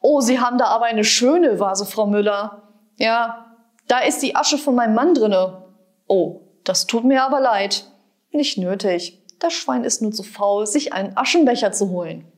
Oh, Sie haben da aber eine schöne Vase, Frau Müller. Ja, da ist die Asche von meinem Mann drinne. Oh, das tut mir aber leid. Nicht nötig. Das Schwein ist nur zu faul, sich einen Aschenbecher zu holen.